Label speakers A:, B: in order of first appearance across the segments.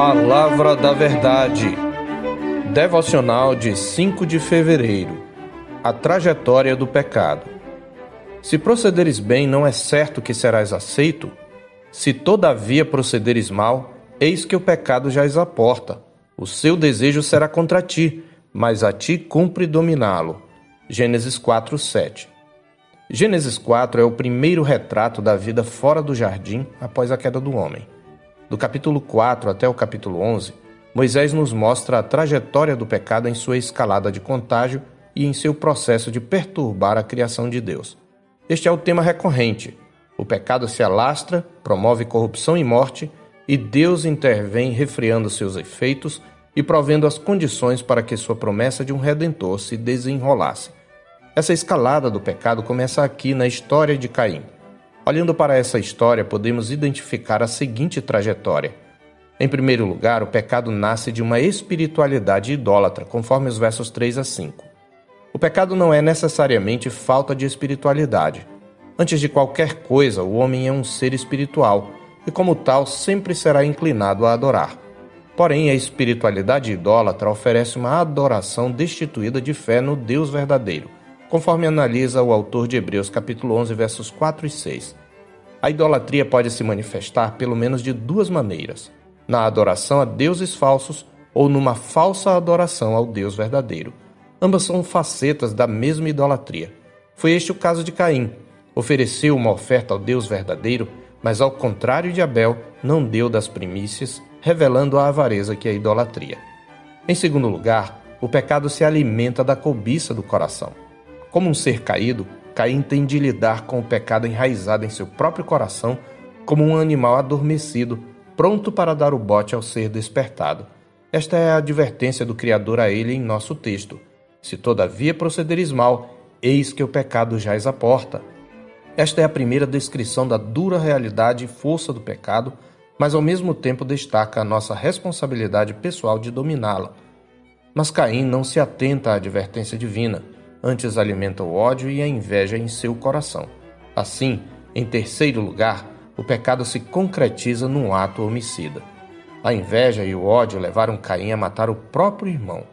A: Palavra da Verdade. Devocional de 5 de fevereiro. A trajetória do pecado. Se procederes bem, não é certo que serás aceito? Se todavia procederes mal, eis que o pecado já a porta. O seu desejo será contra ti, mas a ti cumpre dominá-lo. Gênesis 4, 7. Gênesis 4 é o primeiro retrato da vida fora do jardim após a queda do homem. Do capítulo 4 até o capítulo 11, Moisés nos mostra a trajetória do pecado em sua escalada de contágio e em seu processo de perturbar a criação de Deus. Este é o tema recorrente. O pecado se alastra, promove corrupção e morte, e Deus intervém refreando seus efeitos e provendo as condições para que sua promessa de um redentor se desenrolasse. Essa escalada do pecado começa aqui na história de Caim. Olhando para essa história, podemos identificar a seguinte trajetória. Em primeiro lugar, o pecado nasce de uma espiritualidade idólatra, conforme os versos 3 a 5. O pecado não é necessariamente falta de espiritualidade. Antes de qualquer coisa, o homem é um ser espiritual e, como tal, sempre será inclinado a adorar. Porém, a espiritualidade idólatra oferece uma adoração destituída de fé no Deus verdadeiro conforme analisa o autor de Hebreus capítulo 11, versos 4 e 6. A idolatria pode se manifestar pelo menos de duas maneiras: na adoração a deuses falsos ou numa falsa adoração ao Deus verdadeiro. Ambas são facetas da mesma idolatria. Foi este o caso de Caim. Ofereceu uma oferta ao Deus verdadeiro, mas ao contrário de Abel, não deu das primícias, revelando a avareza que é a idolatria. Em segundo lugar, o pecado se alimenta da cobiça do coração. Como um ser caído, Caim tem de lidar com o pecado enraizado em seu próprio coração, como um animal adormecido, pronto para dar o bote ao ser despertado. Esta é a advertência do Criador a ele em nosso texto. Se todavia procederes mal, eis que o pecado jaz à porta. Esta é a primeira descrição da dura realidade e força do pecado, mas ao mesmo tempo destaca a nossa responsabilidade pessoal de dominá-la. Mas Caim não se atenta à advertência divina antes alimenta o ódio e a inveja em seu coração. Assim, em terceiro lugar, o pecado se concretiza num ato homicida. A inveja e o ódio levaram Caim a matar o próprio irmão.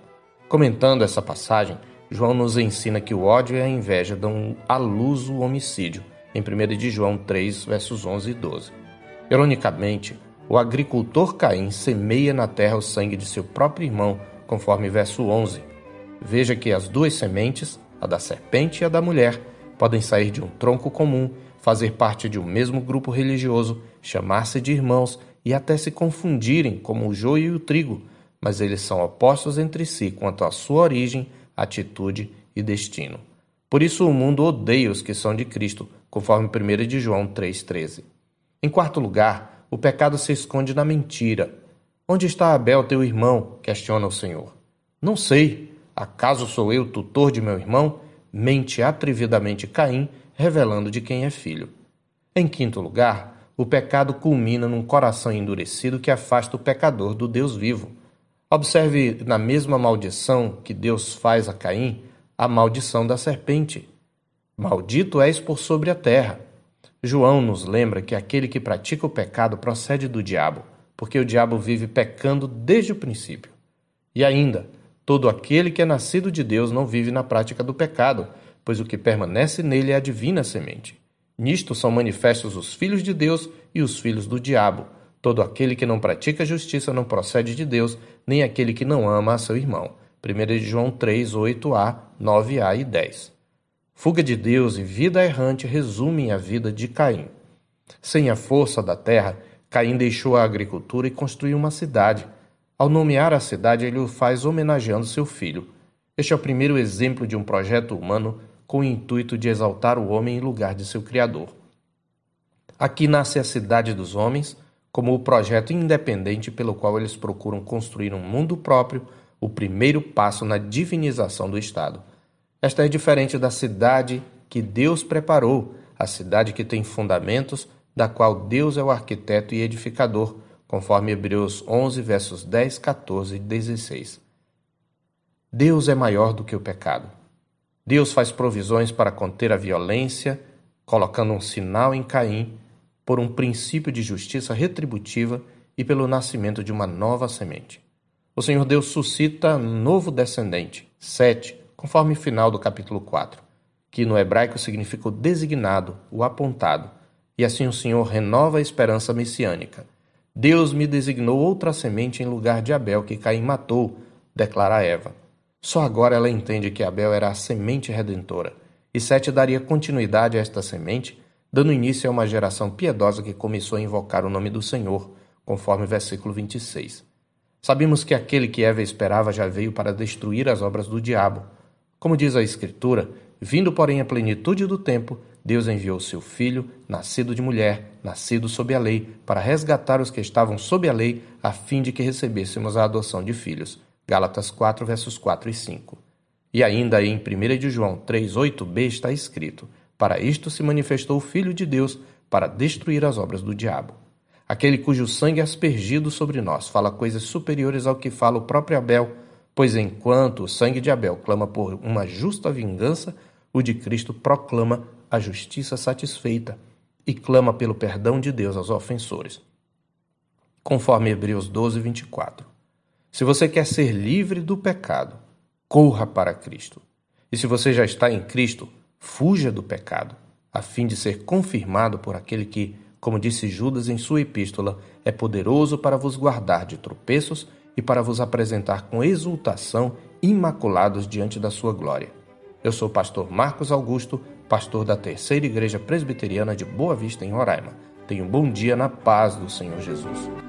A: Comentando essa passagem, João nos ensina que o ódio e a inveja dão à luz o homicídio, em 1 de João 3, versos 11 e 12. Ironicamente, o agricultor Caim semeia na terra o sangue de seu próprio irmão, conforme verso 11, Veja que as duas sementes, a da serpente e a da mulher, podem sair de um tronco comum, fazer parte de um mesmo grupo religioso, chamar-se de irmãos e até se confundirem como o joio e o trigo, mas eles são opostos entre si quanto à sua origem, atitude e destino. Por isso o mundo odeia os que são de Cristo, conforme 1 de João 3,13. Em quarto lugar, o pecado se esconde na mentira. Onde está Abel, teu irmão? questiona o Senhor. Não sei, Acaso sou eu tutor de meu irmão? Mente atrevidamente Caim, revelando de quem é filho. Em quinto lugar, o pecado culmina num coração endurecido que afasta o pecador do Deus vivo. Observe na mesma maldição que Deus faz a Caim, a maldição da serpente. Maldito és por sobre a terra. João nos lembra que aquele que pratica o pecado procede do diabo, porque o diabo vive pecando desde o princípio. E ainda, Todo aquele que é nascido de Deus não vive na prática do pecado, pois o que permanece nele é a divina semente. Nisto são manifestos os filhos de Deus e os filhos do diabo. Todo aquele que não pratica justiça não procede de Deus, nem aquele que não ama a seu irmão. 1 João 3, 8a, 9a e 10. Fuga de Deus e vida errante resumem a vida de Caim. Sem a força da terra, Caim deixou a agricultura e construiu uma cidade. Ao nomear a cidade, ele o faz homenageando seu filho. Este é o primeiro exemplo de um projeto humano com o intuito de exaltar o homem em lugar de seu Criador. Aqui nasce a Cidade dos Homens, como o projeto independente pelo qual eles procuram construir um mundo próprio, o primeiro passo na divinização do Estado. Esta é diferente da cidade que Deus preparou, a cidade que tem fundamentos, da qual Deus é o arquiteto e edificador, conforme Hebreus 11, versos 10, 14 e 16. Deus é maior do que o pecado. Deus faz provisões para conter a violência, colocando um sinal em Caim por um princípio de justiça retributiva e pelo nascimento de uma nova semente. O Senhor Deus suscita novo descendente, Sete, conforme o final do capítulo 4, que no hebraico significa o designado, o apontado, e assim o Senhor renova a esperança messiânica. Deus me designou outra semente em lugar de Abel, que Caim matou, declara Eva. Só agora ela entende que Abel era a semente redentora, e Sete daria continuidade a esta semente, dando início a uma geração piedosa que começou a invocar o nome do Senhor, conforme o versículo 26. Sabemos que aquele que Eva esperava já veio para destruir as obras do diabo. Como diz a Escritura, vindo, porém, a plenitude do tempo, Deus enviou seu filho, nascido de mulher, nascido sob a lei, para resgatar os que estavam sob a lei, a fim de que recebêssemos a adoção de filhos. Gálatas 4, versos 4 e 5. E ainda em 1 de João 3, 8b está escrito: Para isto se manifestou o Filho de Deus, para destruir as obras do diabo. Aquele cujo sangue aspergido sobre nós fala coisas superiores ao que fala o próprio Abel, pois enquanto o sangue de Abel clama por uma justa vingança, o de Cristo proclama a justiça satisfeita e clama pelo perdão de Deus aos ofensores. Conforme Hebreus 12, 24. Se você quer ser livre do pecado, corra para Cristo. E se você já está em Cristo, fuja do pecado, a fim de ser confirmado por aquele que, como disse Judas em sua epístola, é poderoso para vos guardar de tropeços e para vos apresentar com exultação imaculados diante da sua glória. Eu sou o pastor Marcos Augusto, pastor da Terceira Igreja Presbiteriana de Boa Vista, em Roraima. Tenha um bom dia na paz do Senhor Jesus.